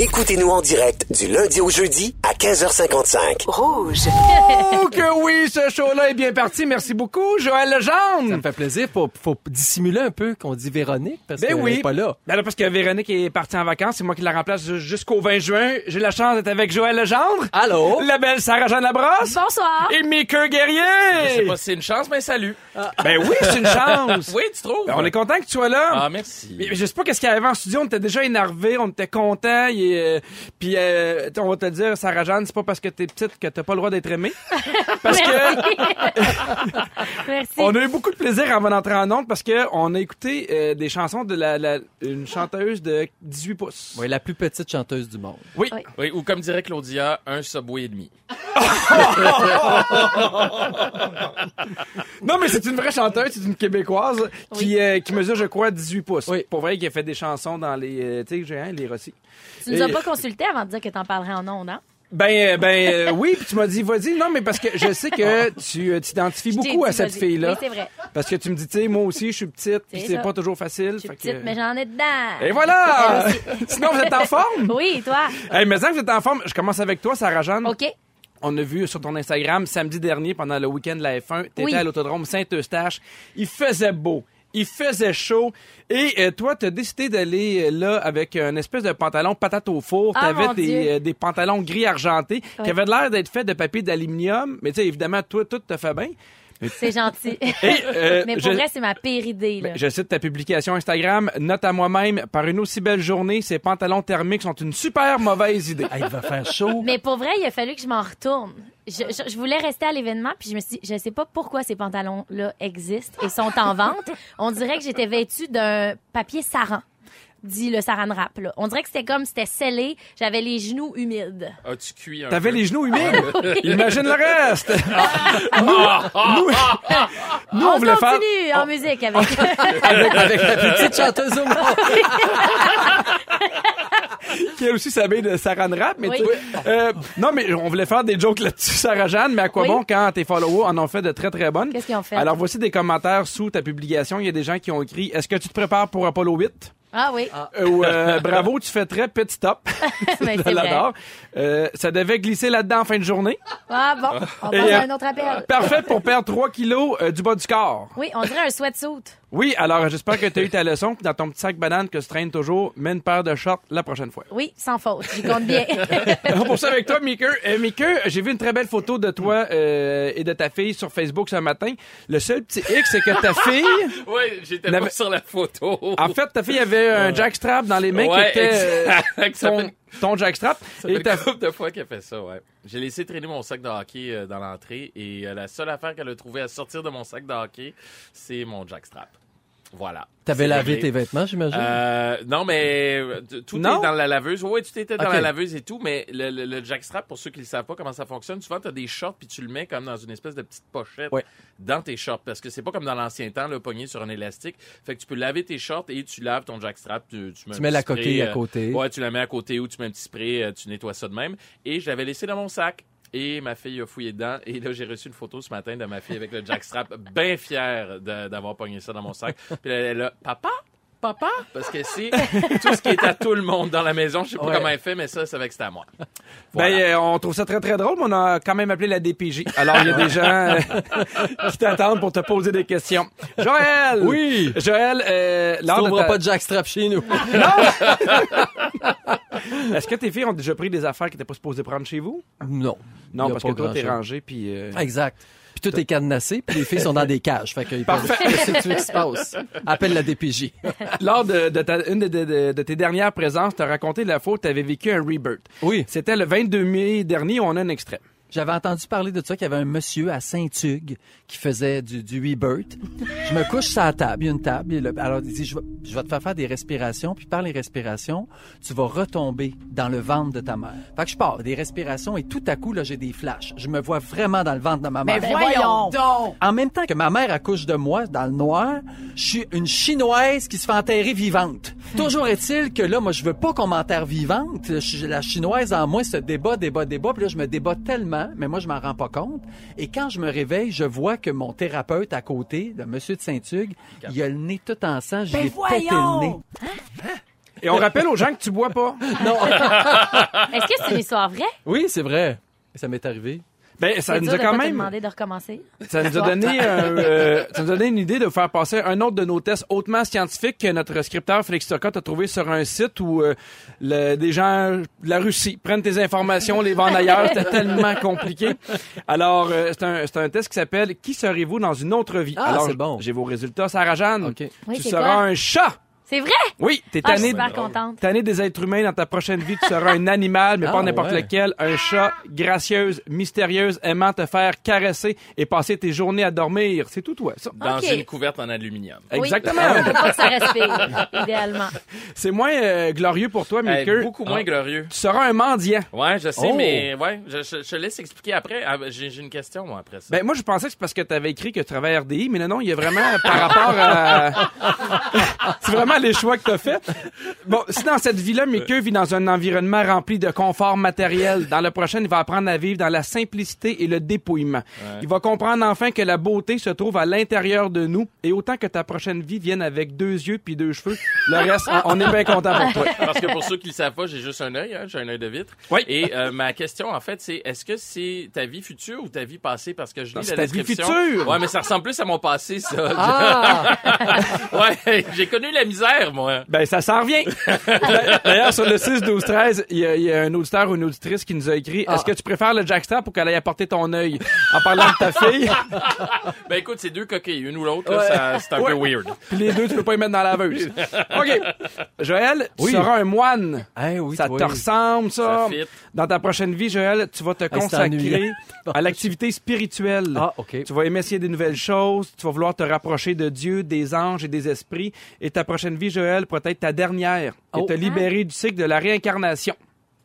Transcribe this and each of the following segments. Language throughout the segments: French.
Écoutez-nous en direct du lundi au jeudi à 15h55. Rouge. Oh que oui, ce show-là est bien parti. Merci beaucoup, Joël Legendre. Ça me fait plaisir. Faut, faut dissimuler un peu qu'on dit Véronique parce Ben qu'elle oui. est pas là. Ben là, parce que Véronique est partie en vacances, c'est moi qui la remplace ju- jusqu'au 20 juin. J'ai la chance d'être avec Joël Legendre. Allô? La belle Sarah-Jeanne Labrosse. Bonsoir. Et Maker Je sais Guerrier. pas si c'est une chance, mais salut. Ben oui, c'est une chance. Oui, tu trouves? Ben, on est content que tu sois là. Ah, merci. Mais je sais pas qu'est-ce qu'il y avait en studio, on était déjà énervé, on était content et euh, puis euh, on va te dire Sarah Jeanne, c'est pas parce que t'es petite que t'as pas le droit d'être aimée. Parce que Merci. on a eu beaucoup de plaisir avant d'entrer en ondes parce que on a écouté euh, des chansons de la, la- une chanteuse de 18 pouces. Oui, la plus petite chanteuse du monde. Oui. Oui. Oui, ou comme dirait Claudia, un subway et demi. Non mais c'est une vraie chanteuse, c'est une québécoise qui euh, qui mesure je crois 18 pouces. Oui. Pour vrai qui a fait des chansons dans les euh, tu sais géants, les Rossi. Tu nous as Et- pas consulté avant de dire que t'en parlerais en ondes, hein? Ben, euh, ben euh, oui, puis tu m'as dit, vas-y, non, mais parce que je sais que tu euh, t'identifies Je t'ai beaucoup à cette fille-là. Oui, c'est vrai. Parce que tu me dis, tu sais, moi aussi, je suis petite, puis C'est pas toujours facile. Je suis que- petite, mais j'en ai dedans. Et voilà! Sinon, vous êtes en forme? Oui, toi? Hey, mais ça, vous êtes en forme. Je commence avec toi, Sarah-Jeanne. OK. On a vu sur ton Instagram samedi dernier, pendant le week-end de la F1, t'étais Oui. à l'autodrome Saint-Eustache. Il faisait beau. Il faisait chaud. Et euh, toi, t'as décidé d'aller euh, là avec un espèce de pantalon patate au four. Ah, des, euh, des pantalons gris argentés qui avaient l'air d'être faits de papier d'aluminium. Mais tu sais, évidemment, toi, tout te fait bien. C'est gentil. Et, euh, mais pour je- vrai, c'est ma pire idée, là. ben, je cite ta publication Instagram. Note à moi-même, par une aussi belle journée, ces pantalons thermiques sont une super mauvaise idée. Hey, il va faire chaud. Mais pour vrai, il a fallu que je m'en retourne. Je, je- je voulais rester à l'événement, puis je me suis dit, je sais pas pourquoi ces pantalons-là existent et sont en vente. On dirait que j'étais vêtue d'un papier saran, dit le saran wrap. Là. On dirait que c'était comme, c'était scellé, j'avais les genoux humides. As-tu cuit un T'avais peu? les genoux humides? Imagine le reste. nous, nous, on, On voulait faire continue en musique avec. avec, avec la plus petite chanteuse au monde. qui elle aussi s'habille de Saran Rap, mais Oui. tu euh, non, mais on voulait faire des jokes là-dessus, Sarah Jeanne, mais à quoi Oui. bon quand tes followers en ont fait de très très bonnes? Qu'est-ce qu'ils ont fait? Alors voici des commentaires sous ta publication. Il y a des gens qui ont écrit Est-ce que tu te prépares pour Apollo 8? Ah oui, Euh, ou euh, bravo, tu fais très petit stop. mais Je l'adore. Euh, ça devait glisser là-dedans en fin de journée. Ah bon, on Et, passe à euh, un autre appel. Parfait pour perdre 3 kilos euh, du bas du corps. Oui, on dirait un sweatsuit. Oui, alors j'espère que tu as eu ta leçon. Puis dans ton petit sac banane que tu traînes toujours, mets une paire de shorts la prochaine fois. Oui, sans faute, j'y compte bien. On poursuit avec toi, Mika. Euh, j'ai vu une très belle photo de toi euh, et de ta fille sur Facebook ce matin. Le seul petit X, c'est que ta fille... Oui, j'étais pas sur la photo. En fait, ta fille avait un jackstrap dans les mains Ouais, qui était euh, exact. Ça ton jackstrap. Ça Et ta... couple de fois qu'elle fait ça, ouais. J'ai laissé traîner mon sac de hockey euh, dans l'entrée et euh, la seule affaire qu'elle a trouvé à sortir de mon sac de hockey, c'est mon jackstrap. Voilà. T'avais lavé réglé. tes vêtements, j'imagine? Euh, non, mais euh, tout Non? est dans la laveuse. Oui, tout était dans la laveuse et tout, mais le, le, le jackstrap, pour ceux qui ne savent pas comment ça fonctionne, souvent, tu as des shorts puis tu le mets comme dans une espèce de petite pochette Ouais. dans tes shorts parce que c'est pas comme dans l'ancien temps, le pogné sur un élastique. Fait que tu peux laver tes shorts et tu laves ton jackstrap. Tu, tu mets, Tu la spray, coquille à euh, côté. Ouais, tu la mets à côté ou tu mets un petit spray, euh, tu nettoies ça de même. Et je l'avais laissé dans mon sac. Et ma fille a fouillé dedans. Et là, j'ai reçu une photo ce matin de ma fille avec le jackstrap, bien fière de- d'avoir pogné ça dans mon sac. Puis elle est là, papa, papa, parce que c'est tout ce qui est à tout le monde dans la maison. Je sais pas Ouais. comment elle fait, mais ça, c'est avec que c'était à moi. Voilà. Ben, euh, on trouve ça très, très drôle, mais on a quand même appelé la DPJ. Alors, il y a des gens euh, qui t'attendent pour te poser des questions. Joël! Oui! Joël, euh, lors de trouveras ta- pas de jackstrap chez nous. est-ce que tes filles ont déjà pris des affaires qui n'étaient pas supposées prendre chez vous? non. Non, parce que toi, t'es rangé, puis... euh, Exact. Puis tout est cadenassé, puis les filles sont dans des cages. Fait qu'ils peuvent... Tu veux qu'il se passe? Appelle la DPJ. Lors de, de ta- une de, de- de- de tes dernières présences, tu as raconté la fois où tu avais vécu un rebirth. Oui. C'était le 22 mai dernier, on a un extrait. J'avais entendu parler de ça, qu'il y avait un monsieur à Saint-Hugues qui faisait du, du rebirth. Je me couche sur la table, il y a une table. et le- alors, il dit, je vais, je vais te faire faire des respirations, puis par les respirations, tu vas retomber dans le ventre de ta mère. Fait que je pars, des respirations, et tout à coup, là, j'ai des flashs. Je me vois vraiment dans le ventre de ma mère. voyons donc! En même temps que ma mère accouche de moi, dans le noir, je suis une Chinoise qui se fait enterrer vivante. Toujours est-il que là, moi, je veux pas qu'on m'enterre vivante. Je- La chinoise en moi se débat, débat, débat. Puis là, je me débat tellement, mais moi, je m'en rends pas compte. Et quand je me réveille, je vois que mon thérapeute à côté, le monsieur de Saint-Hugues, il a le nez tout en sang. Je Ben pété le nez. Et on rappelle aux gens que tu bois pas. Non. Est-ce que c'est une histoire vraie? oui, c'est vrai. Ça m'est arrivé. Ben, ça nous a quand même, demander de recommencer. ça nous a donné, un, euh, ça nous a donné une idée de vous faire passer un autre de nos tests hautement scientifiques que notre scripteur Félix Turcotte a trouvé sur un site où euh, le- des gens de la Russie prennent tes informations, les vendent ailleurs. C'était tellement compliqué. Alors, euh, c'est un, c'est un test qui s'appelle Qui serez-vous dans une autre vie? Ah, Alors, c'est bon. j'ai vos résultats, Sarah-Jeanne. Oui, tu seras quoi? un chat. C'est vrai? Oui, t'es Ah, je suis tanné, super contente. tanné des êtres humains dans ta prochaine vie. Tu seras un animal, mais Ah, pas n'importe ouais. lequel. Un chat, gracieuse, mystérieuse, aimant te faire caresser et passer tes journées à dormir. C'est tout toi, ça. Dans Ok. une couverte en aluminium. Exactement. Pas que ça respire, idéalement. C'est moins euh, glorieux pour toi, Eh, Maker. beaucoup moins glorieux. Tu seras un mendiant. Ouais, je sais, Oh. mais ouais, je, je, je te laisse expliquer après. Ah, ben, J'ai j'ai une question, moi, après ça. Ben, moi, je pensais que c'est parce que tu avais écrit que tu travaillais à RDI, mais non, non, il y a vraiment par rapport à... c'est vraiment les choix que tu as fait. Bon, si dans cette vie-là, Maker vit dans un environnement rempli de confort matériel, dans le prochain, il va apprendre à vivre dans la simplicité et le dépouillement. Il va comprendre enfin que la beauté se trouve à l'intérieur de nous, et autant que ta prochaine vie vienne avec deux yeux puis deux cheveux, le reste, on est bien content pour toi. Parce que pour ceux qui le savent pas, j'ai juste un œil, hein, j'ai un œil de vitre. Oui. Et euh, ma question, en fait, c'est est-ce que c'est ta vie future ou ta vie passée? Parce que je lis c'est la ta vie future. Ouais, mais ça ressemble plus à mon passé, ça. Ah! ouais, j'ai connu la misère, moi. Ben, ça s'en revient. D'ailleurs, sur le 6, 12, 13, il y, a- il y a un auditeur ou une auditrice qui nous a écrit Est-ce que tu préfères le jackstrap ou qu'elle aille apporter ton œil En parlant de ta fille? Ben écoute, c'est deux coquilles, une ou l'autre, là, ça- c'est un peu weird. Puis les deux, tu peux pas les mettre dans la laveuse. OK. Joël, tu Oui. seras un moine. Eh oui, ça toi. te ressemble, ça? Ça fit. Dans ta prochaine vie, Joël, tu vas te c'est consacrer à l'activité spirituelle. Ah, OK. Tu vas aimer essayer des nouvelles choses. Tu vas vouloir te rapprocher de Dieu, des anges et des esprits. Et ta prochaine vie, Joël, pourrait être ta dernière. Et Oh. te libérer du cycle de la réincarnation.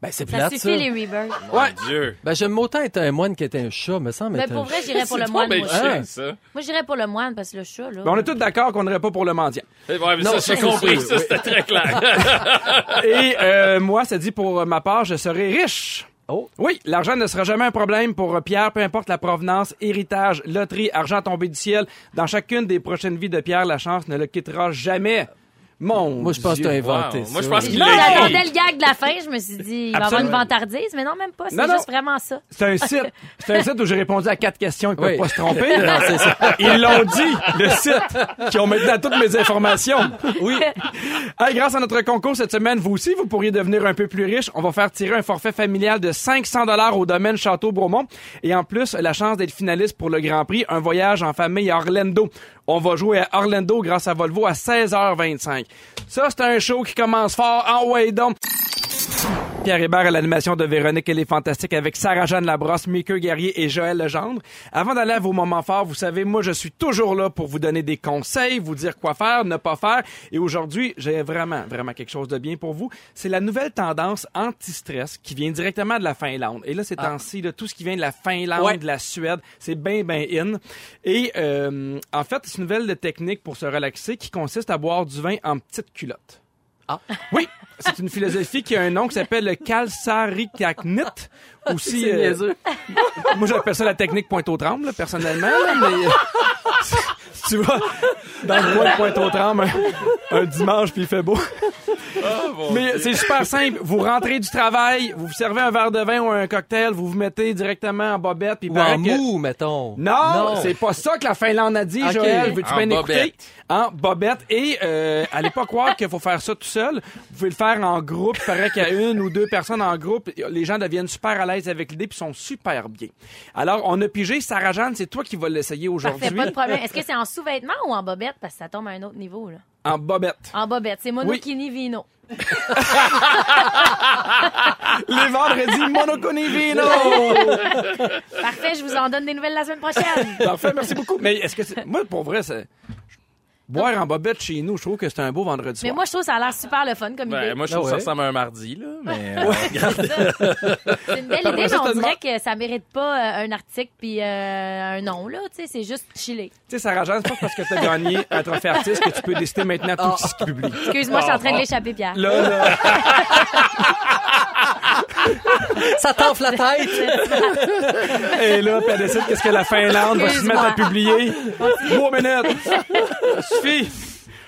Ben, c'est Ça plate, suffit, ça. les rebirths. Mon Dieu. Ben, j'aime autant être un moine qu'être un chat, me semble. Mais être pour un vrai, j'irais pour le moine. Moi, Ah. ça. J'irais pour le moine parce que le chat, là. Ben, on est tous d'accord qu'on n'irait pas pour le mendiant. Ouais, mais Non, ça, j'ai c'est compris, ça, c'était très clair. Et euh, moi, ça dit pour ma part, je serai riche. Oh. Oui, l'argent ne sera jamais un problème pour euh, Pierre, peu importe la provenance, héritage, loterie, argent tombé du ciel. Dans chacune des prochaines vies de Pierre, la chance ne le quittera jamais. Mon Moi, je pense que t'as inventé Wow. ça. Moi, je pense qu'il Là, l'a j'attendais le gag de la fin. Je me suis dit, il va y avoir une vantardise, mais non, même pas. C'est non. juste vraiment ça. C'est un site. C'est un site où j'ai répondu à quatre questions. Ils peuvent Oui. pas se tromper. Non, c'est ça. Ils l'ont dit, le site, qui ont maintenant toutes mes informations. Oui. Hey, grâce à notre concours cette semaine, vous aussi, vous pourriez devenir un peu plus riche. On va faire tirer un forfait familial de 500 dollars au domaine Château-Bromont. Et en plus, la chance d'être finaliste pour le Grand Prix, un voyage en famille à Orlando. On va jouer à Orlando grâce à Volvo à 16h25. Ça, c'est un show qui commence fort. En way donc. Pierre Hébert à l'animation de Véronique Elle est fantastique avec Sarah-Jeanne Labrosse, Mickey Guerrier et Joël Legendre. Avant d'aller à vos moments forts, vous savez, moi, je suis toujours là pour vous donner des conseils, vous dire quoi faire, ne pas faire. Et aujourd'hui, j'ai vraiment, vraiment quelque chose de bien pour vous. C'est la nouvelle tendance anti-stress qui vient directement de la Finlande. Et là, ces temps-ci, là, tout ce qui vient de la Finlande, Ouais. de la Suède, c'est bien, bien in. Et euh, en fait, c'est une nouvelle technique pour se relaxer qui consiste à boire du vin en petite culotte. Ah. Oui, c'est une philosophie qui a un nom qui s'appelle le Kalsarikaknit. Aussi, euh, moi j'appelle ça la technique pointe aux trembles, personnellement. là, mais, euh, tu vas dans le coin de pointe aux trembles un, un dimanche puis il fait beau. Mais c'est super simple. Vous rentrez du travail, vous vous servez un verre de vin ou un cocktail, vous vous mettez directement en bobette. Puis Ou en que- mou, mettons. non, c'est pas ça que la Finlande a dit, Ok. Joël. Veux-tu En bien bobette. écouter? En bobette. Et euh, allez pas croire qu'il faut faire ça tout seul. Vous pouvez le faire en groupe. Il paraît qu'il y a une ou deux personnes en groupe. Les gens deviennent super à l'aise avec l'idée puis sont super bien. Alors, on a pigé. Sarah-Jeanne, c'est toi qui vas l'essayer aujourd'hui. Parfait, pas de problème. Est-ce que c'est en sous-vêtements ou en bobette? Parce que ça tombe à un autre niveau, là. En bobette. En bobette. C'est monokini vino. Les vendredis, Monoconi Vino! Parfait, je vous en donne des nouvelles la semaine prochaine. Parfait, merci beaucoup. Mais est-ce que c'est... Moi, pour vrai, c'est... Boire en bobette chez nous, je trouve que c'est un beau vendredi Mais soir. moi, je trouve que ça a l'air super le fun comme Ben, idée. moi, je Ah trouve que ça ouais? ressemble à un mardi, là, mais... euh, C'est une belle idée, mais ça, on dirait que ça mérite pas euh, un article puis euh, un nom, là. Tu sais, c'est juste chiller. Tu sais, Sarah Jeanne, c'est pas parce que t'as gagné un trophée artiste que tu peux décider maintenant tout ce qui publie. Excuse-moi, je suis en train de l'échapper, Pierre. Là, là, Ça t'enfle la tête! et là, puis elle décide qu'est-ce que la Finlande va se mettre à publier. Trois minutes. Suffit.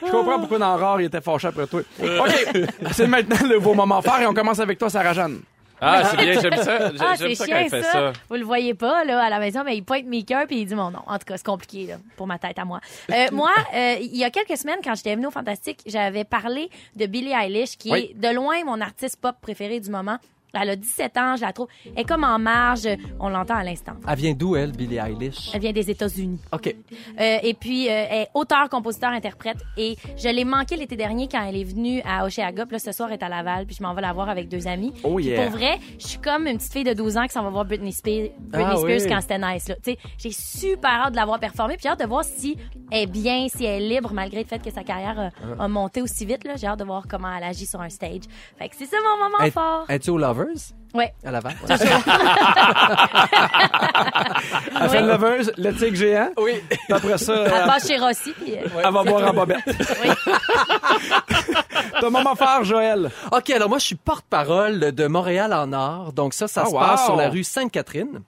Je comprends pourquoi dans Rare, il était fâché après toi. OK, c'est maintenant le beau moment fort et on commence avec toi, Sarah Jeanne. Ah, c'est bien, j'aime ça. J'ai- Ah, ça quand chiant, il fait ça. ça. Vous le voyez pas, là, à la maison, mais il pointe mes cœurs puis il dit mon nom. En tout cas, c'est compliqué, là, pour ma tête à moi. Euh, moi, euh, il y a quelques semaines, quand j'étais venue au Fantastique, j'avais parlé de Billie Eilish, qui Oui. est de loin mon artiste pop préféré du moment. Elle a 17 ans, je la trouve. Elle est comme en marge. On l'entend à l'instant. Elle vient d'où, elle, Billie Eilish? Elle vient des États-Unis. OK. Euh, et puis, euh, elle est auteur, compositeur, interprète. Et je l'ai manqué l'été dernier quand elle est venue à Oceaga. Puis là, ce soir, elle est à Laval. Puis je m'en vais la voir avec deux amis. Oh Puis yeah. pour vrai, je suis comme une petite fille de 12 ans qui s'en va voir Britney Spears, Britney Ah Spears oui. quand c'était nice. Là. Tu sais, J'ai super hâte de la voir performer. Puis j'ai hâte de voir si elle est bien, si elle est libre, malgré le fait que sa carrière a, a monté aussi vite. là. J'ai hâte de voir comment elle agit sur un stage. Fait que c'est ça mon moment fort. Es-tu aux Lovers? Ouais. À Laval? Elle fait une leveuse, le tigre géant. oui. Puis après ça, Elle euh, passe chez Rossi. Puis, euh, elle va boire en bobette. oui. Ton moment fort, Joël. OK, alors moi, je suis porte-parole de Montréal en Nord. Donc ça, ça Ah, se passe sur la rue Sainte-Catherine.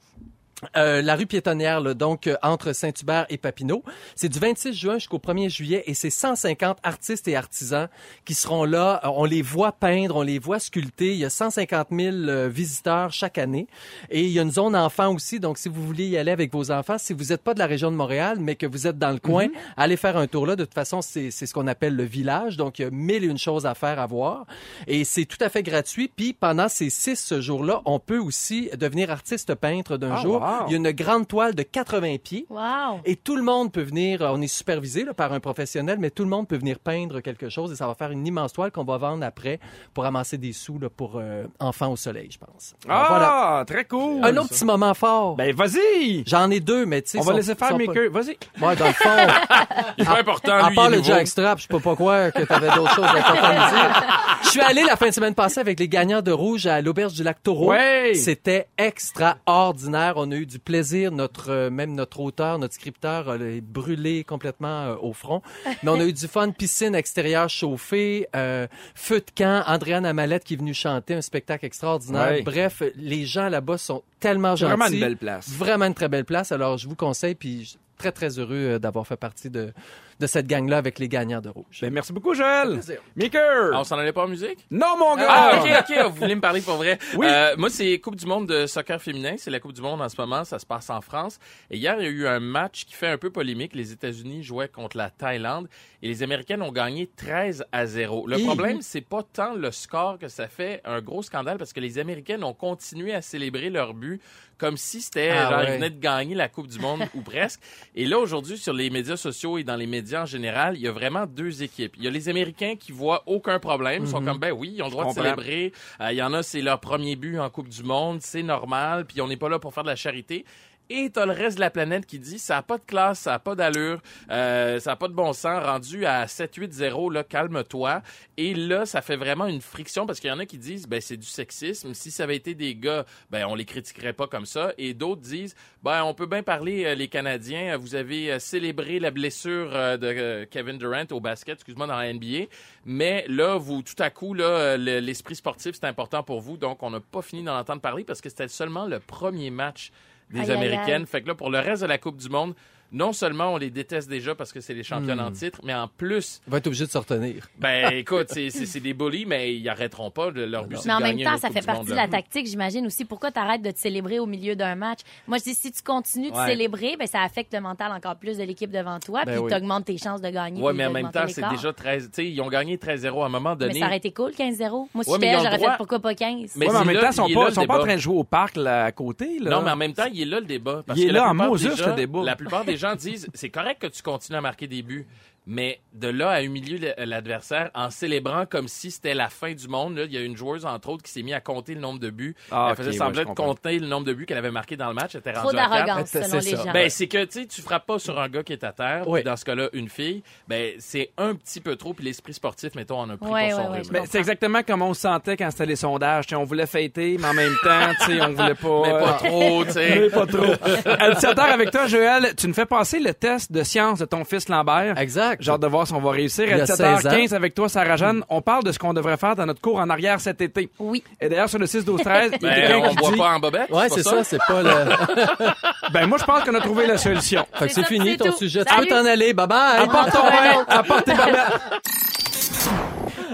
Euh, la rue piétonnière, là, donc euh, entre Saint-Hubert et Papineau. C'est du 26 juin jusqu'au 1er juillet et c'est 150 artistes et artisans qui seront là. Euh, On les voit peindre, on les voit sculpter. Il y a 150 000 euh, visiteurs chaque année. Et il y a une zone enfant aussi. Donc, si vous voulez y aller avec vos enfants, si vous n'êtes pas de la région de Montréal, mais que vous êtes dans le coin, allez faire un tour là. De toute façon, c'est c'est ce qu'on appelle le village. Donc, il y a mille et une choses à faire, à voir. Et c'est tout à fait gratuit. Puis, pendant ces six jours-là, on peut aussi devenir artiste peintre d'un Ah, jour. wow. Il y a une grande toile de 80 pieds. Wow. Et tout le monde peut venir, euh, on est supervisé là, par un professionnel, mais tout le monde peut venir peindre quelque chose et ça va faire une immense toile qu'on va vendre après pour amasser des sous là, pour euh, enfants au soleil, je pense. Alors, Ah, très cool. voilà. Un autre petit moment fort. Ben, vas-y. J'en ai deux, mais tu sais. On va sont- laisser faire mes pas- queues. Vas-y. Moi, dans le fond, Il est pas important, à lui, part il est le jackstrap, je peux pas croire que t'avais d'autres choses à dire. Je suis allé la fin de semaine passée avec les gagnants de rouge à l'auberge du lac Taureau. Ouais. C'était extraordinaire. On a eu du plaisir. Notre euh, même notre auteur, notre scripteur, euh, est brûlé complètement euh, au front. Mais on a eu du fun, piscine extérieure chauffée, euh, feu de camp, Andréane Amalette qui est venue chanter un spectacle extraordinaire. Ouais. Bref, les gens là-bas sont tellement C'est gentils. vraiment une belle place. Vraiment une très belle place. Alors, je vous conseille, puis je suis très, très heureux euh, d'avoir fait partie de, de cette gang-là avec les gagnants de rouge. Ben, merci beaucoup, Joël. plaisir. Maker. Ah, on s'en allait pas en musique? Non, mon gars. Ah, ok, ok, vous voulez me parler pour vrai. Oui. Euh, moi, c'est Coupe du monde de soccer féminin. C'est la Coupe du monde en ce moment. Ça se passe en France. Et hier, il y a eu un match qui fait un peu polémique. Les États-Unis jouaient contre la Thaïlande et les Américaines ont gagné 13 à 0. Le Hi. problème, c'est pas tant le score que ça fait un gros scandale parce que les Américaines ont continué à célébrer leur but comme si c'était Ah, genre, ouais. ils venaient de gagner la Coupe du monde ou presque. Et là, aujourd'hui, sur les médias sociaux et dans les médias en général, il y a vraiment deux équipes. Il y a les Américains qui voient aucun problème. Ils sont comme, ben oui, ils ont le droit de célébrer. Euh, Il y en a, c'est leur premier but en Coupe du Monde. C'est normal. Puis on n'est pas là pour faire de la charité. Et t'as le reste de la planète qui dit ça a pas de classe, ça a pas d'allure, euh, ça a pas de bon sens, rendu à 7-8-0, là, calme-toi. Et là, ça fait vraiment une friction parce qu'il y en a qui disent ben c'est du sexisme. Si ça avait été des gars, ben on les critiquerait pas comme ça. Et d'autres disent ben on peut bien parler euh, les Canadiens. Vous avez euh, célébré la blessure de Kevin Durant au basket, excuse-moi dans la NBA. Mais là, vous tout à coup là, le- l'esprit sportif c'est important pour vous, donc on n'a pas fini d'en entendre parler parce que c'était seulement le premier match des Aïe, aïe, aïe. Américaines. Fait que là, pour le reste de la Coupe du Monde, non seulement on les déteste déjà parce que c'est les championnes en titre, mais en plus, Il va être obligé de se retenir. ben écoute, c'est- c'est c'est des bullies, mais ils arrêteront pas. de- Leur but, Mais en de même temps, ça fait partie de la tactique, j'imagine aussi. Pourquoi t'arrêtes de te célébrer au milieu d'un match? Moi, je dis, si tu continues de Ouais. célébrer, ben, ça affecte le mental encore plus de l'équipe devant toi, Ben puis oui. t'augmentes tes chances de gagner. Ouais, puis mais en même temps, c'est déjà 13. Tu sais, ils ont gagné 13-0 à un moment Mais donné. ça aurait été cool, 15-0. Moi, si mais j'aurais droit- fait pourquoi pas 15? Mais mais en même là- temps, ils sont pas, là, ils sont le pas en train de jouer au parc là, à côté. Non, mais en même temps, il est là le débat. Il est là en le débat. La plupart des gens disent c'est correct que tu continues à marquer des buts. Mais de là à humilier l'adversaire en célébrant comme si c'était la fin du monde, là, il y a une joueuse, entre autres, qui s'est mise à compter le nombre de buts. Ah, elle faisait semblant de comprends. compter le nombre de buts qu'elle avait marqué dans le match. Elle était Trop d'arrogance, C'est selon les gens. Ben, c'est que, tu tu frappes pas sur un gars qui est à terre. Oui. Dans ce cas-là, une fille. Ben, c'est un petit peu trop. Puis l'esprit sportif, mettons, en a pris Ouais, pour son ouais, Ben, c'est exactement comme on se sentait quand c'était les sondages. On voulait fêter, mais en même temps, tu sais, on voulait pas. Mais pas euh, trop, tu sais. mais pas trop. À 17h avec toi, Joël, tu nous fais passer le test de science de ton fils Lambert. Exact. J'ai hâte de voir si on va réussir. Il À y a 17h15 16 avec toi, Sarah-Jeanne, on parle de ce qu'on devrait faire dans notre cours en arrière cet été. Oui. Et d'ailleurs, sur le 6-12-13, il y a Ben, quelqu'un on qui boit dit, pas en bobette. Ouais, c'est ça, c'est pas le. ben moi, je pense qu'on a trouvé la solution. Fait que C'est fini ton tout. sujet. Tu Salut. peux t'en aller. Bye bye. Apporte ton vin, apporte tes bobettes.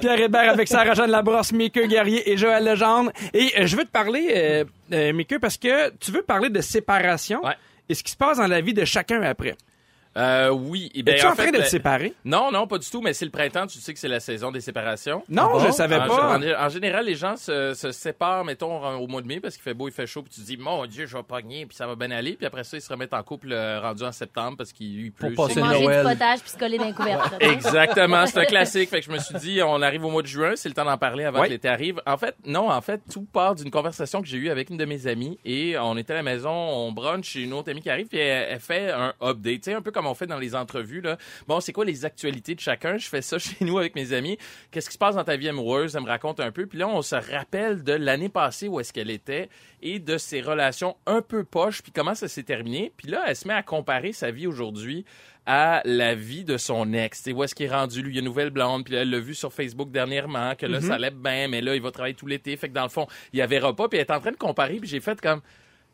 Pierre Hébert avec Sarah-Jeanne Labrosse, Mickey Guerrier et Joël Legendre. Et euh, je veux te parler, euh, euh, Mickey, parce que tu veux parler de séparation Ouais. et ce qui se passe dans la vie de chacun après. Euh, oui. Eh ben, Es-tu en, fait, train de te séparer? Non, non, pas du tout, mais c'est le printemps, tu sais que c'est la saison des séparations. Non, bon? je savais En, pas. en- en général, les gens se, se séparent, mettons, en- au mois de mai parce qu'il fait beau, il fait chaud, puis tu te dis, mon Dieu, je vais pogner, puis ça va bien aller. Puis après ça, ils se remettent en couple euh, rendu en septembre parce qu'il lui pleut. Pour passer c'est- Manger Noël. du potage puis se coller dans les couvertes. Exactement, c'est un classique. Fait que je me suis dit, on arrive au mois de juin, c'est le temps d'en parler avant que l'été arrive. En fait, non, en fait, tout part d'une conversation que j'ai eue avec une de mes amies et on était à la maison, on brunch chez une autre amie qui arrive puis elle, elle fait un update, tu sais, un peu comme on fait dans les entrevues là. Bon, c'est quoi les actualités de chacun? Je fais ça chez nous avec mes amis. Qu'est-ce qui se passe dans ta vie amoureuse? Elle me raconte un peu. Puis là, on se rappelle de l'année passée où est-ce qu'elle était et de ses relations un peu poches puis comment ça s'est terminé. Puis là, elle se met à comparer sa vie aujourd'hui à la vie de son ex. Tu sais, où est-ce qu'il est rendu, lui, il y a une nouvelle blonde, puis là, elle l'a vu sur Facebook dernièrement, que là, ça allait bien, mais là, il va travailler tout l'été, fait que dans le fond, il y verra pas, puis elle est en train de comparer, puis j'ai fait comme,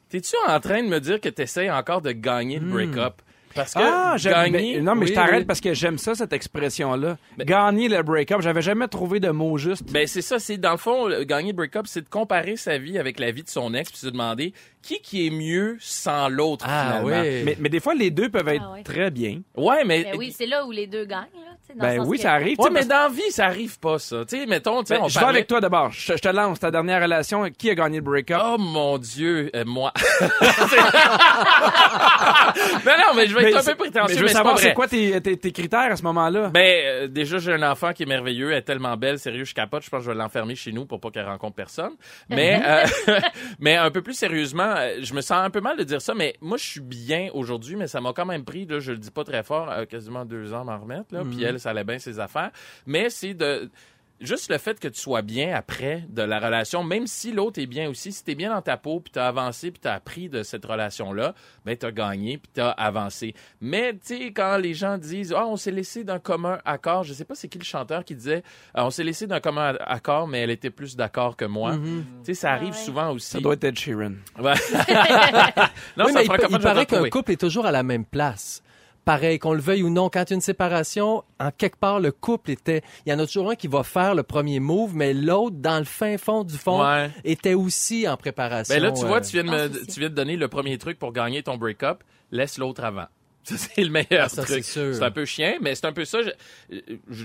t'es-tu en train de me dire que t'essayes encore de gagner le break-up? Parce que Ah, gagner... ben, non, mais oui, je t'arrête oui. parce que j'aime ça, cette expression-là. Gagner le break-up. J'avais jamais trouvé de mot juste. Ben c'est ça, c'est dans le fond gagner le break-up, c'est de comparer sa vie avec la vie de son ex puis se demander qui qui est mieux sans l'autre Ah finalement. oui. Mais, mais des fois, les deux peuvent être Ah ouais. très bien. Ouais, mais Ben oui, c'est là où les deux gagnent. Dans Ben oui, que- ça arrive. Ouais, mais parce- dans la vie, ça arrive pas ça. Tu sais, mettons, tu sais, Ben, on je vais avec toi d'abord. Je, je te lance ta dernière relation. Qui a gagné le break-up? Oh mon Dieu, euh, moi. non, non, mais je vais être un peu prétentieux, mais mais, je veux savoir, c'est quoi tes, tes, tes critères à ce moment-là? Ben, euh, déjà, j'ai un enfant qui est merveilleux, elle est tellement belle, sérieux, je capote, je pense que je vais l'enfermer chez nous pour pas qu'elle rencontre personne. Mais, euh, mais un peu plus sérieusement, euh, je me sens un peu mal de dire ça, mais moi, je suis bien aujourd'hui, mais ça m'a quand même pris, là, je le dis pas très fort, euh, quasiment deux ans à m'en remettre, là, puis elle, ça allait bien ses affaires. Mais c'est de... Juste le fait que tu sois bien après de la relation, même si l'autre est bien aussi, si t'es bien dans ta peau, puis t'as avancé, puis t'as appris de cette relation-là, ben t'as gagné, puis t'as avancé. Mais tu sais, quand les gens disent, ah, on s'est laissé d'un commun accord, je sais pas c'est qui le chanteur qui disait, Ah, on s'est laissé d'un commun accord, mais elle était plus d'accord que moi. Tu sais, ça arrive Ah ouais. souvent aussi. Ça doit être Ed Sheeran. Non, oui, ça mais il, il paraît qu'un couple est toujours à la même place. Pareil, qu'on le veuille ou non, quand il y a une séparation, en quelque part, le couple était... Il y en a toujours un qui va faire le premier move, mais l'autre, dans le fin fond du fond, Ouais. était aussi en préparation. Ben là, tu vois, euh, tu viens, de me, aussi. tu viens de donner le premier truc pour gagner ton break-up. Laisse l'autre avant. Ça, c'est le meilleur Ah, ça, truc. c'est sûr. C'est un peu chien, mais c'est un peu ça.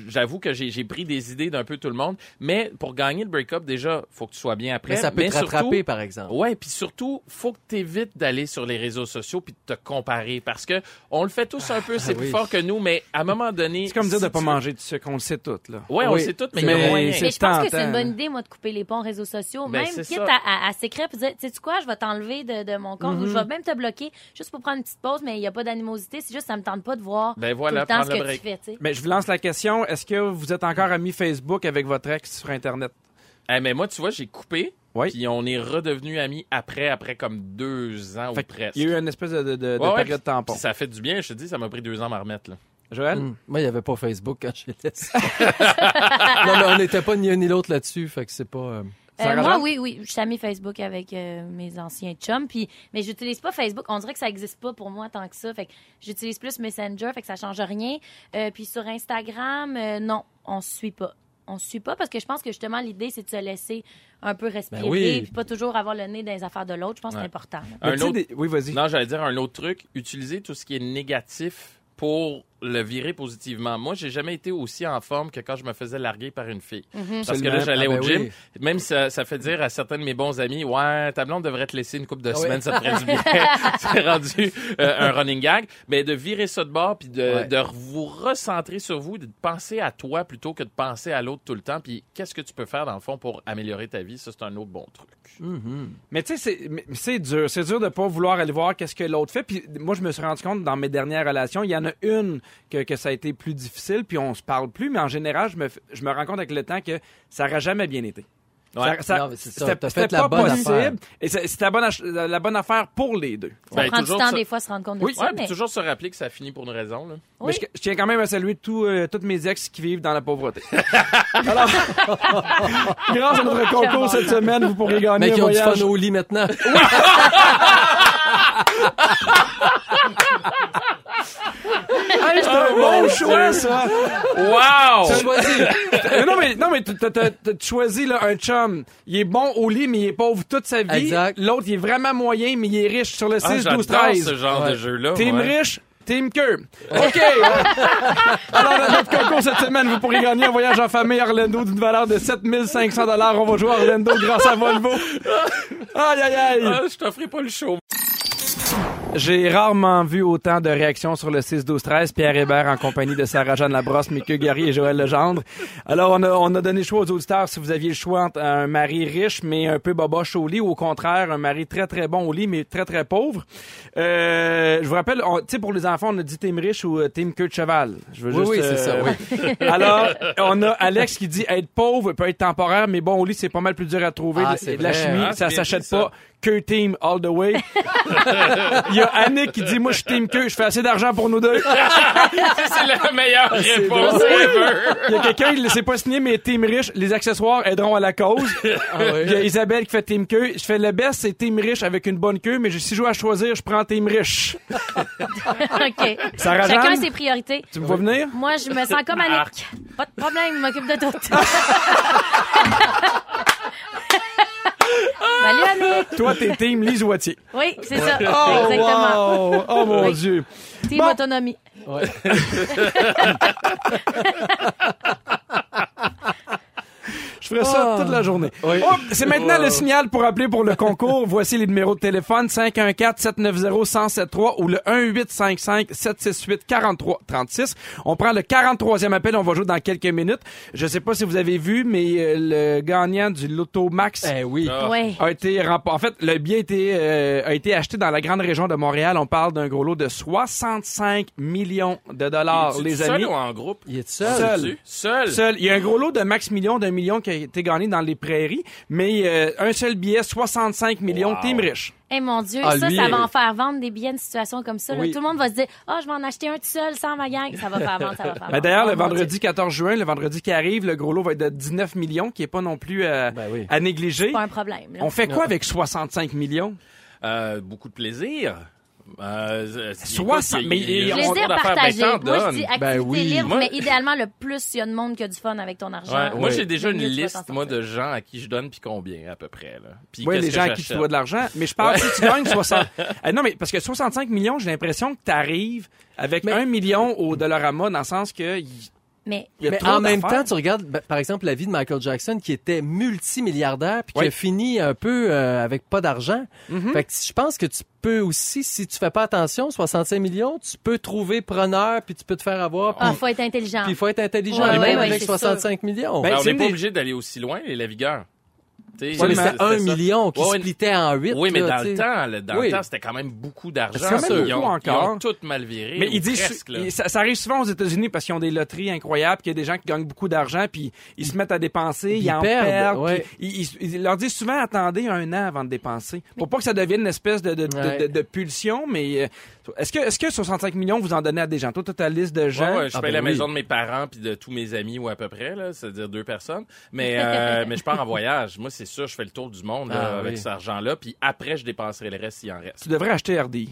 J'avoue que j'ai pris des idées d'un peu tout le monde. Mais pour gagner le break-up, déjà, faut que tu sois bien après. Mais ça peut te surtout- rattraper, par exemple. Ouais, puis surtout, faut que tu évites d'aller sur les réseaux sociaux puis de te comparer parce que on le fait tous un peu, c'est plus oui. fort que nous, mais à un moment donné, C'est comme dire si de pas tu- manger du sucre. On le sait tout, là. Ouais, on Oui. le sait tout, mais, Mais il y a moyen. c'est Mais je pense que c'est une bonne idée, moi, de couper les ponts réseaux sociaux. Ben, même quitte ça. à, à, à s'écrire dire, tu sais quoi, je vais t'enlever de, de mon compte ou je vais même te bloquer juste pour prendre une petite pause, mais il n'y a pas d'animosité. C'est juste, ça me tente pas de voir Ben voilà, tout le temps ce prendre que le tu break. fais. Mais je vous lance la question. Est-ce que vous êtes encore amis Facebook avec votre ex sur Internet? Eh, mais moi, tu vois, j'ai coupé. Oui. Puis on est redevenus amis après, après comme deux ans Fait ou presque. Il y a eu une espèce de, de, de Ouais, ouais, période tampon. puis ça fait du bien, je te dis, ça m'a pris deux ans à m'en remettre. Là. Joël? Hum. Moi, il n'y avait pas Facebook quand j'étais. non, mais on n'était pas ni un ni l'autre là-dessus, fait que c'est pas. euh, Euh, moi, oui, oui. Je suis amie Facebook avec euh, mes anciens chums. Puis, mais j'utilise pas Facebook. On dirait que ça existe pas pour moi tant que ça. Fait que j'utilise plus Messenger. Fait que ça change rien. Euh, puis sur Instagram, euh, non, on se suit pas. On se suit pas parce que je pense que justement l'idée c'est de se laisser un peu respirer Ben oui. puis pas toujours avoir le nez dans les affaires de l'autre. Je pense que c'est important. Un autre- des- Oui, vas-y. Non, j'allais dire un autre truc. Utiliser tout ce qui est négatif pour le virer positivement. Moi, j'ai jamais été aussi en forme que quand je me faisais larguer par une fille. Mhm. Parce que là, j'allais Ah, au ben gym. oui. Même si ça, ça fait dire à certains de mes bons amis, ouais, ta blonde devrait te laisser une couple de Ah semaines, oui. ça te ferait du bien. C'est rendu euh, un running gag. Mais de virer ça de bord, puis de, Ouais. de vous recentrer sur vous, de penser à toi plutôt que de penser à l'autre tout le temps. Puis qu'est-ce que tu peux faire dans le fond pour améliorer ta vie? Ça, c'est un autre bon truc. Mais tu sais, c'est dur. C'est dur de pas vouloir aller voir qu'est-ce que l'autre fait. Puis moi, je me suis rendu compte dans mes dernières relations, il y en a une que, que ça a été plus difficile, puis on se parle plus. Mais en général, je me, je me rends compte avec le temps que ça n'aurait jamais bien été. Ouais. C'était- pas bonne possible. affaire. Et c'est- c'était la bonne, la bonne affaire pour les deux. Ça Ben, prend du temps ça- des fois se rendre compte de Oui. ça, Ouais, mais puis toujours se rappeler que ça finit pour une raison. Là. Mais je, je tiens quand même à saluer tous, euh, toutes mes ex qui vivent dans la pauvreté. Alors, grâce à notre concours cette semaine, vous pourrez gagner Mais un qui ont du fun au lit maintenant. Hey, c'est un bon choix, ça! Wow! Choisis. Euh, non, mais, non, mais t'as- t'as t'as choisi là, un chum. Il est bon au lit, mais il est pauvre toute sa vie. Exact. L'autre, il est vraiment moyen, mais il est riche sur le 6, Ah, 12, j'adore 13. ce genre Ouais. de jeu-là. Team ouais. riche, team queue. OK. Alors, dans notre concours cette semaine, vous pourrez gagner un voyage en famille à Orlando d'une valeur de 7500 On va jouer à Orlando grâce à Volvo. Aïe, aïe, aïe. Ah, je t'offrirai pas le show. J'ai rarement vu autant de réactions sur le 6-12-13. Pierre Hébert en compagnie de Sarah-Jeanne Labrosse, Mickey Guerrier et Joël Legendre. Alors, on a, on a donné le choix aux auditeurs si vous aviez le choix entre un mari riche mais un peu boboche au lit ou au contraire, un mari très très bon au lit mais très très pauvre. Euh, je vous rappelle, tu sais, pour les enfants, on a dit team riche ou euh, team queue de cheval. Je veux Oui, juste, oui, c'est euh, ça, oui. Alors, on a Alex qui dit être pauvre peut être temporaire, mais bon au lit, c'est pas mal plus dur à trouver. Ah, de, de la chimie, hein, ça s'achète pas. Que team all the way. Il y a Annick qui dit moi je suis team queue, je fais assez d'argent pour nous deux. C'est la meilleure réponse ever. Il y a quelqu'un qui ne sait pas signer mais team riche, les accessoires aideront à la cause. Ah oui. Il y a Isabelle qui fait team queue, je fais le best c'est team riche avec une bonne queue mais si je dois choisir, je prends team riche. OK. Sarah Chacun Jeanne? ses priorités. Tu me vois venir? Moi, je me sens comme Annick. Pas de problème, je m'occupe de tout. Salut, Annick. Toi t'es team Lise Wattier. Oui, c'est ça. Oh, Exactement. wow. Oh mon Oui. dieu. Team Bon. autonomie. Je ferai ça Oh. toute la journée. Oui. Oh, c'est maintenant le signal pour appeler pour le concours. Voici les numéros de téléphone 514-790-1073 ou le 1855-768-4336. On prend le 43e appel. On va jouer dans quelques minutes. Je sais pas si vous avez vu, mais euh, le gagnant du Loto Max Eh oui. Ah. Oui. a été rempo- En fait, le billet a été, euh, a été acheté dans la grande région de Montréal. On parle d'un gros lot de 65 millions de dollars, les seul amis. ou en groupe? Il est seul. Seul. Seul. Seul. Il y a un gros lot de max million d'un million qui a été gagné dans les prairies, mais euh, un seul billet, 65 millions, Wow. team riche. Eh mon Dieu, Ah, ça, lui, ça va euh, en faire vendre des billets de situation comme ça. là. Tout le monde va se dire, oh, je vais en acheter un tout seul sans ma gang. Ça va faire vendre, ça va faire Ben, vendre. D'ailleurs, Oh, le mon vendredi 14 juin, le vendredi qui arrive, le gros lot va être de 19 millions, qui est pas non plus euh, Ben oui. à négliger. Pas un problème. là. On fait quoi avec 65 millions? Euh, beaucoup de plaisir. Euh, c'est- Soixante- écoute, mais il y a- Plaisir partagé. Moi, je dis activité Ben oui. libre, Moi- mais idéalement, le plus il y a de monde que du fun avec ton argent. Ouais, Moi, j'ai déjà une liste, moi, de gens à qui je donne puis combien, à peu près. Là. Puis Oui, les gens à qui tu dois de l'argent. Mais je parle, si tu gagnes 60... Eh non, mais parce que 65 millions, j'ai l'impression que tu arrives avec Mais- un million au Dollarama, dans le sens que... Mais Mais en même temps, tu regardes, ben, par exemple, la vie de Michael Jackson, qui était multimilliardaire, puis qui Oui. a fini un peu euh, avec pas d'argent. Mhm. Fait que je pense que tu peux aussi, si tu fais pas attention, 65 millions, tu peux trouver preneur, puis tu peux te faire avoir, il faut être intelligent. puis il faut être intelligent, Ouais, même ouais, ouais, avec c'est 65 millions. Ben, Ben, on n'est pas des- obligé d'aller aussi loin, les lavigueurs. Tu sais, Ouais, mais c'est- c'était un million qui Ouais, splittait en huit. Oui, mais là, dans le temps, dans Oui. le temps, c'était quand même beaucoup d'argent. C'est quand même Ils Ils encore. ont tout mal viré. Mais ou il dit, presque, là. il- ça, ça arrive souvent aux États-Unis parce qu'ils ont des loteries incroyables, qu'il y a des gens qui gagnent beaucoup d'argent, puis ils se mettent à dépenser, ils, Ils en perdent, perdent. ouais. puis ils, ils- ils leur disent souvent attendez un an avant de dépenser, pour pas que ça devienne une espèce de, de, de- Ouais. de- de pulsion. Mais euh, est-ce que est-ce que 65 millions vous en donnez à des gens? Toi, as ta liste de gens. Ouais, ouais, je Ah, paye ben la oui. maison de mes parents puis de tous mes amis ou à peu près là, c'est-à-dire deux personnes. Mais euh, mais je pars en voyage. Moi, c'est sûr, je fais le tour du monde là, Ah, avec oui. cet argent-là, puis après je dépenserai le reste s'il en reste. Tu devrais acheter RD.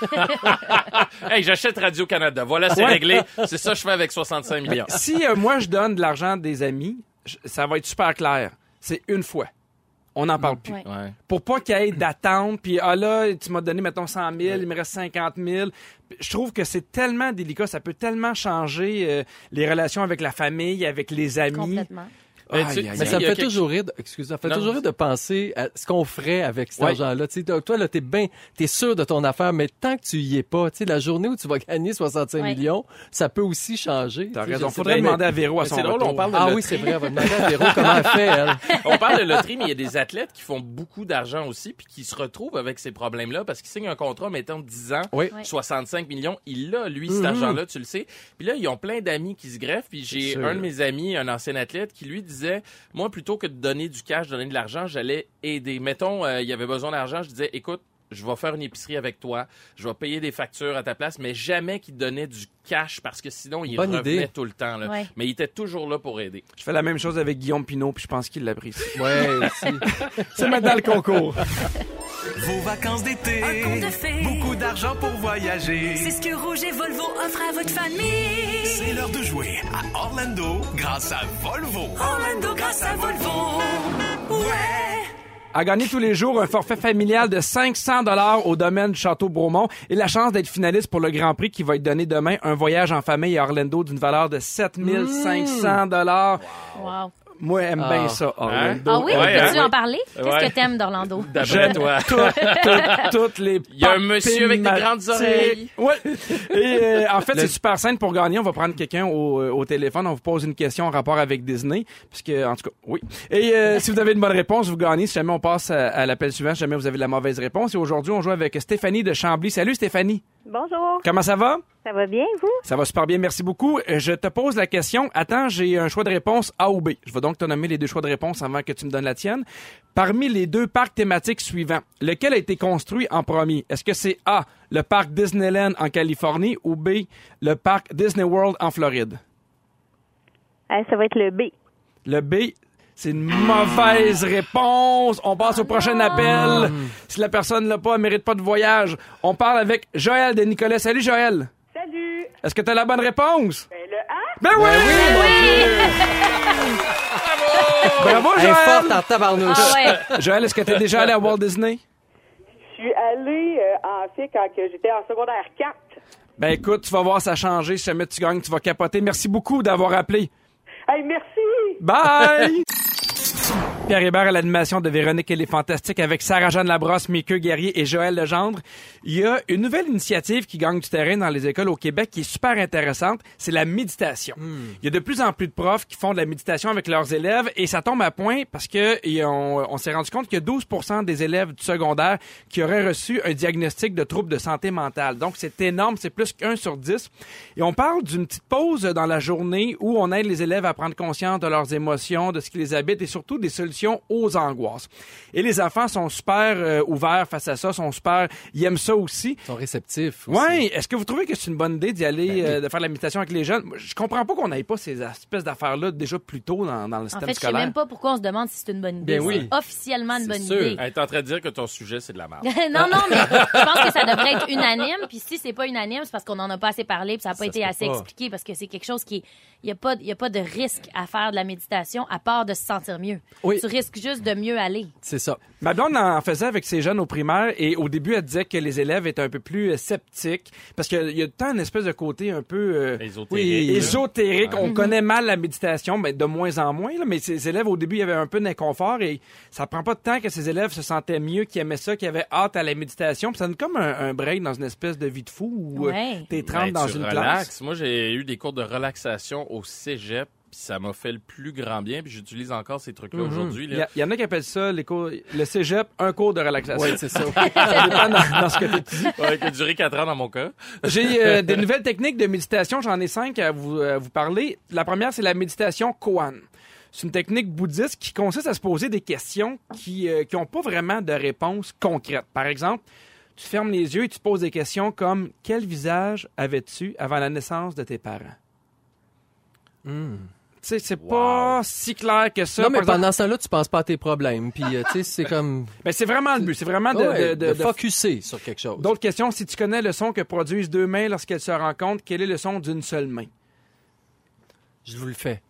hey, j'achète Radio Canada. Voilà, c'est Ouais. réglé. C'est ça que je fais avec 65 millions. si euh, moi je donne de l'argent des amis, je- ça va être super clair. C'est une fois. on n'en parle plus. Ouais. Ouais. Pour pas qu'il y ait d'attente, puis ah là, tu m'as donné, mettons, 100 000, il me reste 50 000. Je trouve que c'est tellement délicat, ça peut tellement changer euh, les relations avec la famille, avec les amis. Complètement. Mais Aïe, tu- aïe, Mais ça me fait quelque- toujours rire, de, excuse, ça me fait Non. toujours rire de penser à ce qu'on ferait avec cet Ouais. argent-là. Tu sais, donc, toi, là, t'es bien, t'es sûr de ton affaire, mais tant que tu y es pas, tu sais, la journée où tu vas gagner 65 Ouais. millions, ça peut aussi changer. T'as raison. Faudrait demander mais- à Véro à mais son c'est drôle, retour. on parle de Ah loterie. oui, c'est vrai, on va demander à Véro comment elle fait, elle. On parle de loterie, mais il y a des athlètes qui font beaucoup d'argent aussi, puis qui se retrouvent avec ces problèmes-là parce qu'ils signent un contrat, mettons, 10 ans, Oui. Ouais. 65 millions. Il a, lui, cet Mhm. argent-là, tu le sais. Puis là, ils ont plein d'amis qui se greffent. Puis j'ai un de mes amis, un ancien athlète, qui lui disait, moi, plutôt que de donner du cash, donner de l'argent, j'allais aider. Mettons, euh, il avait besoin d'argent, je disais, écoute, je vais faire une épicerie avec toi, je vais payer des factures à ta place, mais jamais qu'il donnait du cash parce que sinon, il Bonne revenait idée. tout le temps. Là. Ouais. Mais il était toujours là pour aider. Je fais la même chose avec Guillaume Pinot, puis je pense qu'il l'apprécie. Ouais, aussi. C'est maintenant le concours. Vos vacances d'été. Un conte de fées. Beaucoup d'argent pour voyager. C'est ce que Rouge et Volvo offrent à votre famille. C'est l'heure de jouer à Orlando grâce à Volvo. Orlando grâce à Volvo. Ouais. À gagner tous les jours un forfait familial de 500 dollars au domaine du Château Bromont et la chance d'être finaliste pour le Grand Prix qui va être donné demain, un voyage en famille à Orlando d'une valeur de 7500 dollars. Moi, j'aime Ah. bien ça, Orlando. Ah oui, Ouais, peux-tu hein? en parler? Qu'est-ce Ouais. que t'aimes d'Orlando? D'après J'aime toi. tout- tout- toutes les Il y a un monsieur avec des grandes oreilles. Ouais. Et euh, en fait, c'est super simple pour gagner. On va prendre quelqu'un au, euh, au téléphone. On vous pose une question en rapport avec Disney. Puisque, en tout cas, oui. Et euh, si vous avez une bonne réponse, vous gagnez. Si jamais on passe à, à l'appel suivant, si jamais vous avez la mauvaise réponse. Et aujourd'hui, on joue avec Stéphanie de Chambly. Salut Stéphanie. Bonjour, Comment ça va? ça va bien, vous? Ça va super bien, merci beaucoup. Euh, Je te pose la question. Attends, j'ai un choix de réponse A ou B. Je vais donc te nommer les deux choix de réponse avant que tu me donnes la tienne. Parmi les deux parcs thématiques suivants, lequel a été construit en premier? Est-ce que c'est A, le parc Disneyland en Californie ou B, le parc Disney World en Floride? Euh, ça va être le B. Le B, c'est une mauvaise réponse. On passe au prochain appel. Si la personne l'a pas, elle mérite pas de voyage. On parle avec Joël de Nicolas. Salut Joël. Salut! Est-ce que tu as la bonne réponse? Ben, le A? Ben oui! Bravo, Elle est forte Joël! en tabarnouche. Ah ouais. Joël, est-ce que tu es déjà allé à Walt Disney? Je suis allée euh, en fait quand que j'étais en secondaire 4. Ben écoute, tu vas voir ça changer. Si jamais tu gagnes, tu vas capoter. Merci beaucoup d'avoir appelé. Hey, merci! Bye! Pierre Hébert à l'animation de Véronique et les Fantastiques avec Sarah-Jeanne Labrosse, Mickey Guerrier et Joël Legendre. Il y a une nouvelle initiative qui gagne du terrain dans les écoles au Québec qui est super intéressante. C'est la méditation. Il y a de plus en plus de profs qui font de la méditation avec leurs élèves et ça tombe à point parce que on, on s'est rendu compte qu'il y a 12 des élèves du secondaire qui auraient reçu un diagnostic de trouble de santé mentale. Donc, c'est énorme. C'est plus qu'un sur 10. Et on parle d'une petite pause dans la journée où on aide les élèves à prendre conscience de leurs émotions, de ce qui les habite et surtout des solutions aux angoisses. Et les enfants sont super euh, ouverts face à ça, sont super, ils aiment ça aussi. Ils sont réceptifs. aussi. Ouais, est-ce que vous trouvez que c'est une bonne idée d'y aller, euh, de faire la méditation avec les jeunes? Je comprends pas qu'on n'ait pas ces espèces d'affaires-là déjà plus tôt dans, dans le En système fait, je sais scolaire. même pas pourquoi on se demande si c'est une bonne idée. Ben oui. C'est officiellement une bonne sûr. idée. Elle est en train de dire que ton sujet, c'est de la merde. non, non, mais je pense que ça devrait être unanime. Puis si c'est pas unanime, c'est parce qu'on en a pas assez parlé, puis ça a pas Ça été assez pas. expliqué, parce que c'est quelque chose qui, il y a pas, il y a pas de risque à faire de la méditation à part de se sentir mieux. Oui. Tu risques juste de mieux aller. C'est ça. Ma blonde en faisait avec ses jeunes au primaire et au début, elle disait que les élèves étaient un peu plus euh, sceptiques parce qu'il y a tant une espèce de côté un peu euh, Ésotérique. On connaît mal la méditation, mais de moins en moins. là. mais ces élèves, au début, il y avait un peu d'inconfort et ça prend pas de temps que ces élèves se sentaient mieux, qui aimaient ça, qui avaient hâte à la méditation. Puis ça donne comme un, un break dans une espèce de vie de fou où euh, Ouais. t'es trempé Ben, dans tu une relaxes. classe. Moi, j'ai eu des cours de relaxation au cégep, puis ça m'a fait le plus grand bien, puis j'utilise encore ces trucs-là aujourd'hui. Il y, en a qui appellent ça les cours, le cégep, un cours de relaxation. Oui, c'est ça. ça dépend dans, dans ce que tu Ouais, qui a duré 4 ans dans mon cas. J'ai euh, des nouvelles techniques de méditation. J'en ai cinq à vous, à vous parler. La première, c'est la méditation Koan. C'est une technique bouddhiste qui consiste à se poser des questions qui n'ont pas vraiment de réponse concrète. Par exemple, tu fermes les yeux et tu poses des questions comme quel visage avais-tu avant la naissance de tes parents? Tu sais, c'est pas si clair que ça. non, mais pendant ce temps-là, tu penses pas à tes problèmes. Puis, euh, tu sais, c'est comme... Ben, c'est vraiment le but. C'est vraiment de, Ouais, de- de- de de focusser sur quelque chose. D'autres questions, si tu connais le son que produisent deux mains lorsqu'elles se rencontrent, quel est le son d'une seule main? Je vous le fais.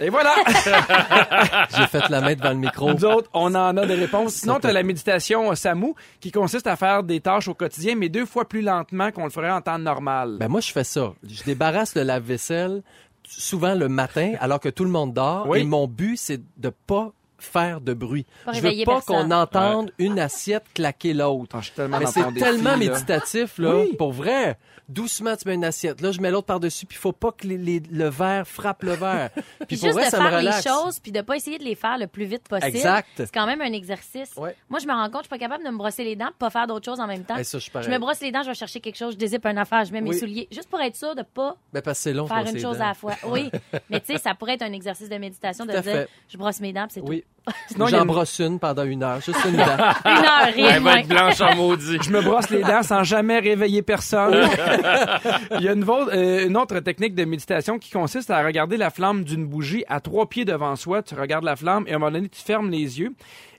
Et voilà! J'ai fait la main devant le micro. Nous autres, on en a des réponses. Sinon, tu as la méditation euh, SAMU qui consiste à faire des tâches au quotidien, mais deux fois plus lentement qu'on le ferait en temps normal. Ben moi, je fais ça. Je débarrasse le lave-vaisselle souvent le matin, alors que tout le monde dort. Oui. Et mon but, c'est de pas faire de bruit. Pas je veux pas qu'on entende une assiette claquer l'autre. Attends, je suis tellement Mais c'est tellement là. méditatif, là. Oui. Pour vrai. Doucement, tu mets une assiette. Là, je mets l'autre par-dessus, puis il faut pas que les- les- le verre frappe le verre. Puis Puis pour juste vrai, de ça me faire les choses, puis de pas essayer de les faire le plus vite possible. Exact. C'est quand même un exercice. Ouais. Moi, je me rends compte, je suis pas capable de me brosser les dents, pas faire d'autres choses en même temps. Ça, je je me brosse les dents, je vais chercher quelque chose, je dézippe une affaire, je mets mes Oui. souliers, juste pour être sûr de pas Ben, parce que c'est long. faire une chose à la fois. Oui, mais tu sais, ça pourrait être un exercice de méditation de Tout dire, je brosse mes dents, c'est Oui. Sinon, J'en une- brosse une pendant une heure, juste une dent. Une heure, rien Elle va être blanche en maudit. Je me brosse les dents sans jamais réveiller personne. Il y a une, vo- euh, une autre technique de méditation qui consiste à regarder la flamme d'une bougie à trois pieds devant soi. Tu regardes la flamme et à un moment donné, tu fermes les yeux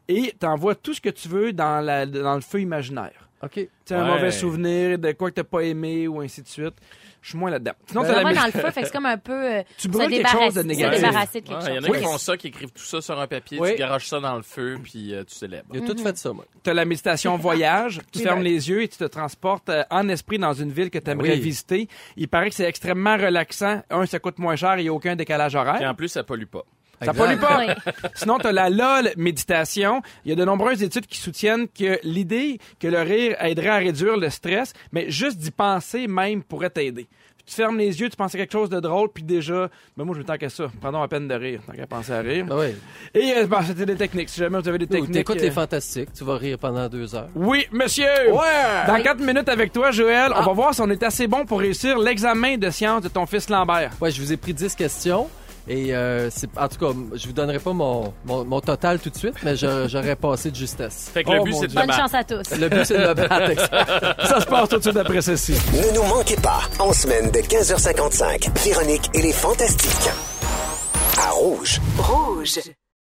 et tu envoies tout ce que tu veux dans, la, dans le feu imaginaire. OK. Tu sais, un mauvais souvenir, de quoi que t'as pas aimé ou ainsi de suite. Je suis moins là-dedans. Sinon, Ben, t'as la dans le feu, fait que c'est comme un peu euh, Tu brûles quelque chose de négatif. débarrasser de quelque Ouais, Il y en a Oui. qui font ça, qui écrivent tout ça sur un papier, Oui. tu garoches ça dans le feu, puis euh, tu célèbres. Il a tout fait ça, moi. T'as la méditation voyage. Tu fermes ben. les yeux et tu te transportes euh, en esprit dans une ville que tu aimerais Oui. visiter. Il paraît que c'est extrêmement relaxant. Un, ça coûte moins cher et il n'y a aucun décalage Puis horaire. en plus, ça pollue pas. Ça pollue pas. Oui. Sinon, tu as la LOL méditation. Il y a de nombreuses études qui soutiennent que l'idée que le rire aiderait à réduire le stress, mais juste d'y penser même pourrait t'aider. Tu fermes les yeux, tu penses à quelque chose de drôle, puis déjà, ben moi je veux tant qu'à ça. Prenons la peine de rire, tant qu'à penser à rire. Ben oui. Et euh, bon, c'était des techniques. Si jamais vous avez des techniques. T'écoutes euh, les fantastiques, tu vas rire pendant deux heures. Oui, monsieur! Ouais! Dans quatre minutes avec toi, Joël, Ah. on va voir si on est assez bon pour réussir l'examen de sciences de ton fils Lambert. Ouais, je vous ai pris 10 questions. Et euh, c'est en tout cas, je vous donnerai pas mon, mon, mon total tout de suite, mais je- j'aurais passé de justesse. Fait que le Oh, but, mon c'est de le Bonne chance à tous. Le but, c'est de me battre. Ça se passe tout de suite après ceci. Ne nous manquez pas, en semaine de 15h55, Véronique et les Fantastiques. À Rouge. Rouge.